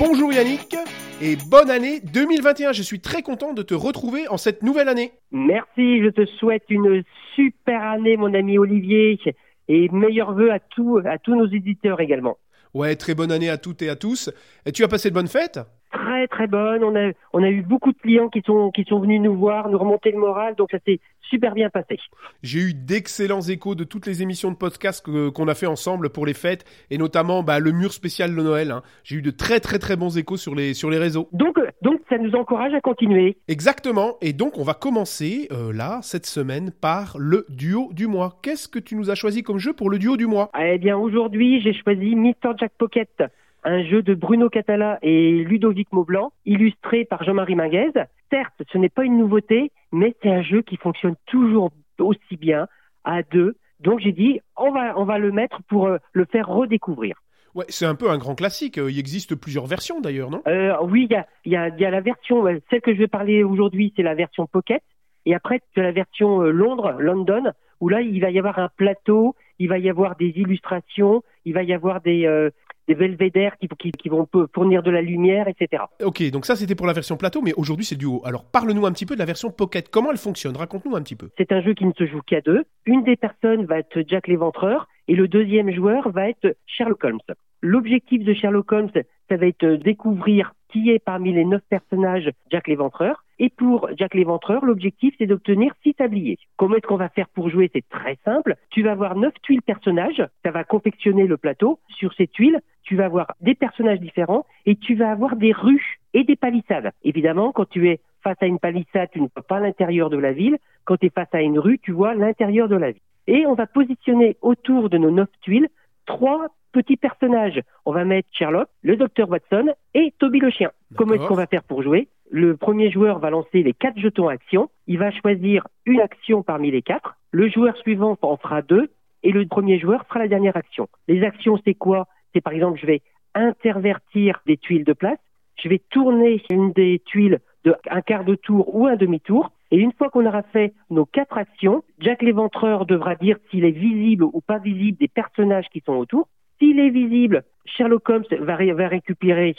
Bonjour Yannick et bonne année 2021. Je suis très content de te retrouver en cette nouvelle année. Merci, je te souhaite une super année mon ami Olivier et meilleurs vœux à tous à tous nos éditeurs également. Ouais, très bonne année à toutes et à tous. Et tu as passé de bonnes fêtes? Très très bonne. On a on a eu beaucoup de clients qui sont qui sont venus nous voir, nous remonter le moral, donc ça s'est super bien passé. J'ai eu d'excellents échos de toutes les émissions de podcast qu'on a fait ensemble pour les fêtes et notamment bah, le mur spécial de Noël. hein. J'ai eu de très très très bons échos sur les sur les réseaux. Donc euh, donc ça nous encourage à continuer. Exactement. Et donc on va commencer euh, là cette semaine par le duo du mois. Qu'est-ce que tu nous as choisi comme jeu pour le duo du mois? Eh bien aujourd'hui j'ai choisi Mr Jack Pocket, un jeu de Bruno Catala et Ludovic Maublanc, illustré par Jean-Marie Minguez. Certes, ce n'est pas une nouveauté, mais c'est un jeu qui fonctionne toujours aussi bien à deux. Donc j'ai dit on va on va le mettre pour euh, le faire redécouvrir. Ouais, c'est un peu un grand classique. Euh, Il existe plusieurs versions d'ailleurs, non? Euh, oui, il y a, il y, a, y a la version, celle que je vais parler aujourd'hui, c'est la version Pocket. Et après, tu as la version euh, Londres, London, où là, il va y avoir un plateau, il va y avoir des illustrations, il va y avoir des, euh, des belvédères qui, qui, qui vont fournir de la lumière, etc. Ok, donc ça c'était pour la version plateau, mais aujourd'hui c'est le duo. Alors parle-nous un petit peu de la version Pocket. Comment elle fonctionne? Raconte-nous un petit peu. C'est un jeu qui ne se joue qu'à deux. Une des personnes va être Jack l'Éventreur et le deuxième joueur va être Sherlock Holmes. L'objectif de Sherlock Holmes, ça va être découvrir qui est parmi les neuf personnages Jack l'Éventreur. Et pour Jack l'Éventreur, l'objectif, c'est d'obtenir six tabliers. Comment est-ce qu'on va faire pour jouer? C'est très simple. Tu vas avoir neuf tuiles personnages. Ça va confectionner le plateau. Sur ces tuiles, tu vas avoir des personnages différents et tu vas avoir des rues et des palissades. Évidemment, quand tu es face à une palissade, tu ne vois pas l'intérieur de la ville. Quand tu es face à une rue, tu vois l'intérieur de la ville. Et on va positionner autour de nos neuf tuiles trois petits personnages. On va mettre Sherlock, le docteur Watson et Toby le chien. Comment est-ce qu'on va faire pour jouer? Le premier joueur va lancer les quatre jetons action. Il va choisir une action parmi les quatre. Le joueur suivant en fera deux. Et le premier joueur fera la dernière action. Les actions, c'est quoi? C'est par exemple, je vais intervertir des tuiles de place. Je vais tourner une des tuiles de un quart de tour ou un demi-tour. Et une fois qu'on aura fait nos quatre actions, Jack l'éventreur devra dire s'il est visible ou pas visible des personnages qui sont autour. S'il est visible, Sherlock Holmes va, ré- va récupérer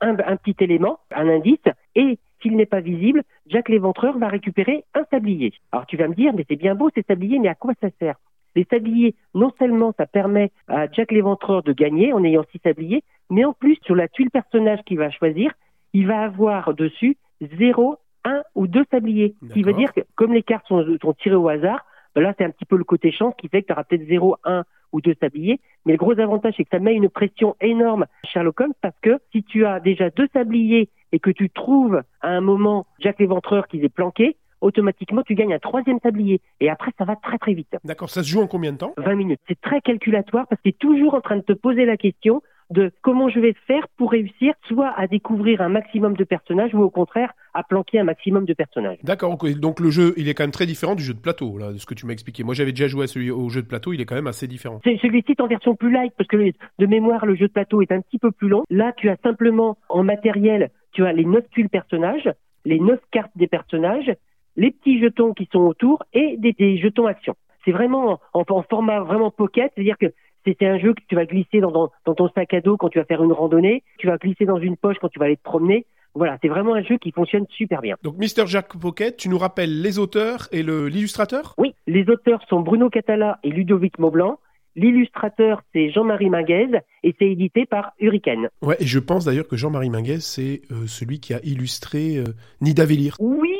un, un petit élément, un indice, et s'il n'est pas visible, Jack l'éventreur va récupérer un sablier. Alors tu vas me dire, mais c'est bien beau ces sabliers, mais à quoi ça sert? Les sabliers, non seulement ça permet à Jack l'éventreur de gagner en ayant six sabliers, mais en plus sur la tuile personnage qu'il va choisir, il va avoir dessus 0, 1 ou 2 sabliers. Ce qui veut dire que comme les cartes sont, sont tirées au hasard, ben là c'est un petit peu le côté chance qui fait que tu auras peut-être 0, 1 ou 2 sabliers. Mais le gros avantage c'est que ça met une pression énorme à Sherlock Holmes parce que si tu as déjà deux sabliers et que tu trouves à un moment Jack l'éventreur qui est planqué, automatiquement tu gagnes un troisième sablier. Et après ça va très très vite. D'accord, ça se joue en combien de temps? 20 minutes. C'est très calculatoire parce que tu es toujours en train de te poser la question de comment je vais faire pour réussir soit à découvrir un maximum de personnages ou au contraire à planquer un maximum de personnages. D'accord, donc le jeu il est quand même très différent du jeu de plateau, là, de ce que tu m'as expliqué. Moi j'avais déjà joué à celui, au jeu de plateau, il est quand même assez différent. C'est- Celui-ci est en version plus light parce que de mémoire le jeu de plateau est un petit peu plus long. Là tu as simplement en matériel, tu as les neuf tuiles personnages, les neuf cartes des personnages, les petits jetons qui sont autour et des, des jetons actions. C'est vraiment en, en format vraiment pocket, c'est-à-dire que c'est un jeu que tu vas glisser dans, dans- dans ton sac à dos quand tu vas faire une randonnée, tu vas glisser dans une poche quand tu vas aller te promener. Voilà, c'est vraiment un jeu qui fonctionne super bien. Donc Mr. Jack Pocket, tu nous rappelles les auteurs et l'illustrateur? Oui, les auteurs sont Bruno Catala et Ludovic Maublanc. L'illustrateur, c'est Jean-Marie Minguez et c'est édité par Hurricane. Ouais, et je pense d'ailleurs que Jean-Marie Minguez, c'est euh, celui qui a illustré euh, Nida Vélir. Oui,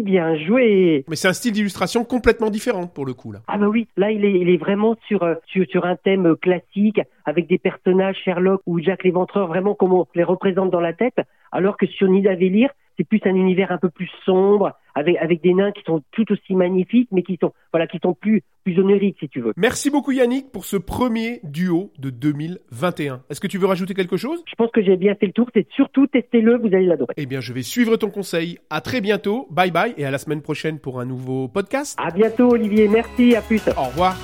bien joué. Mais c'est un style d'illustration complètement différent pour le coup là. Ah bah oui, là il est, il est vraiment sur, euh, sur, sur un thème euh, classique avec des personnages Sherlock ou Jack l'Éventreur, vraiment comme on les représente dans la tête, alors que sur Nida Vélir, c'est plus un univers un peu plus sombre, avec, avec des nains qui sont tout aussi magnifiques, mais qui sont, voilà, qui sont plus, plus oniriques si tu veux. Merci beaucoup Yannick pour ce premier duo de 2021. Est-ce que tu veux rajouter quelque chose? Je pense que j'ai bien fait le tour, c'est surtout testez-le, vous allez l'adorer. Eh bien, je vais suivre ton conseil. À très bientôt. Bye bye et à la semaine prochaine pour un nouveau podcast. À bientôt Olivier, merci, à plus. Au revoir.